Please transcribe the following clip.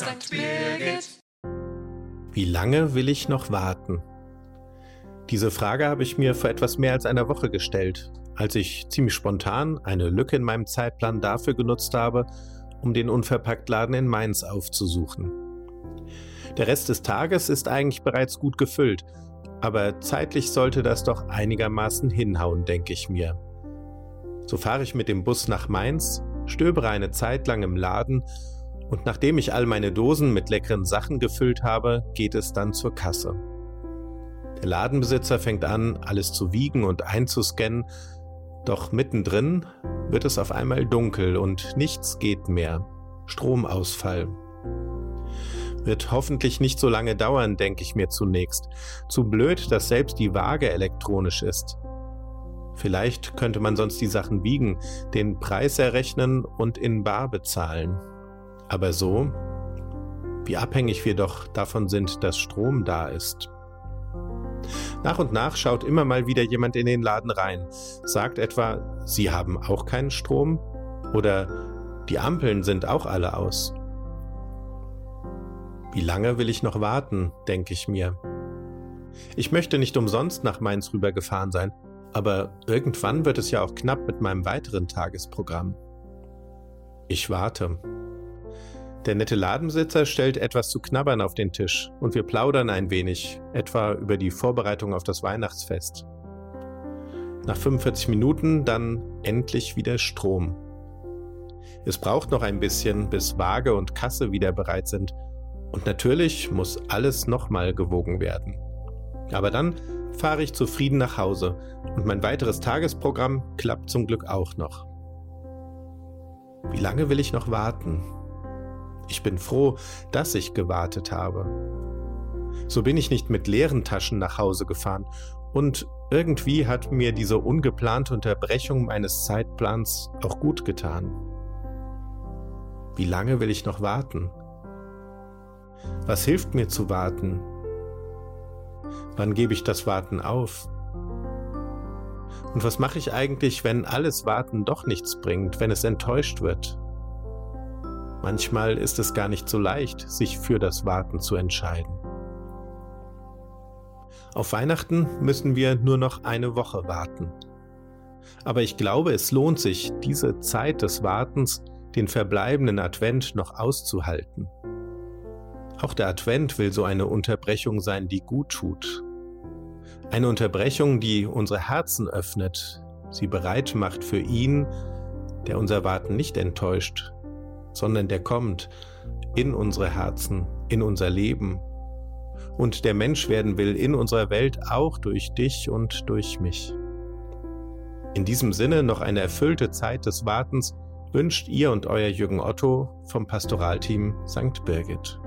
St. Birgit. Wie lange will ich noch warten? Diese Frage habe ich mir vor etwas mehr als einer Woche gestellt, als ich ziemlich spontan eine Lücke in meinem Zeitplan dafür genutzt habe, um den Unverpacktladen in Mainz aufzusuchen. Der Rest des Tages ist eigentlich bereits gut gefüllt, aber zeitlich sollte das doch einigermaßen hinhauen, denke ich mir. So fahre ich mit dem Bus nach Mainz, stöbere eine Zeit lang im Laden und nachdem ich all meine Dosen mit leckeren Sachen gefüllt habe, geht es dann zur Kasse. Der Ladenbesitzer fängt an, alles zu wiegen und einzuscannen, doch mittendrin wird es auf einmal dunkel und nichts geht mehr. Stromausfall. Wird hoffentlich nicht so lange dauern, denke ich mir zunächst. Zu blöd, dass selbst die Waage elektronisch ist. Vielleicht könnte man sonst die Sachen wiegen, den Preis errechnen und in Bar bezahlen. Aber so, wie abhängig wir doch davon sind, dass Strom da ist. Nach und nach schaut immer mal wieder jemand in den Laden rein, sagt etwa, Sie haben auch keinen Strom oder die Ampeln sind auch alle aus. Wie lange will ich noch warten, denke ich mir. Ich möchte nicht umsonst nach Mainz rübergefahren sein, aber irgendwann wird es ja auch knapp mit meinem weiteren Tagesprogramm. Ich warte. Der nette Ladenbesitzer stellt etwas zu knabbern auf den Tisch und wir plaudern ein wenig, etwa über die Vorbereitung auf das Weihnachtsfest. Nach 45 Minuten dann endlich wieder Strom. Es braucht noch ein bisschen, bis Waage und Kasse wieder bereit sind. Und natürlich muss alles nochmal gewogen werden. Aber dann fahre ich zufrieden nach Hause und mein weiteres Tagesprogramm klappt zum Glück auch noch. Wie lange will ich noch warten? Ich bin froh, dass ich gewartet habe. So bin ich nicht mit leeren Taschen nach Hause gefahren und irgendwie hat mir diese ungeplante Unterbrechung meines Zeitplans auch gut getan. Wie lange will ich noch warten? Was hilft mir zu warten? Wann gebe ich das Warten auf? Und was mache ich eigentlich, wenn alles Warten doch nichts bringt, wenn es enttäuscht wird? Manchmal ist es gar nicht so leicht, sich für das Warten zu entscheiden. Auf Weihnachten müssen wir nur noch eine Woche warten. Aber ich glaube, es lohnt sich, diese Zeit des Wartens, den verbleibenden Advent noch auszuhalten. Auch der Advent will so eine Unterbrechung sein, die gut tut. Eine Unterbrechung, die unsere Herzen öffnet, sie bereit macht für ihn, der unser Warten nicht enttäuscht, sondern der kommt in unsere Herzen, in unser Leben und der Mensch werden will in unserer Welt auch durch dich und durch mich. In diesem Sinne noch eine erfüllte Zeit des Wartens wünscht ihr und euer Jürgen Otto vom Pastoralteam St. Birgit.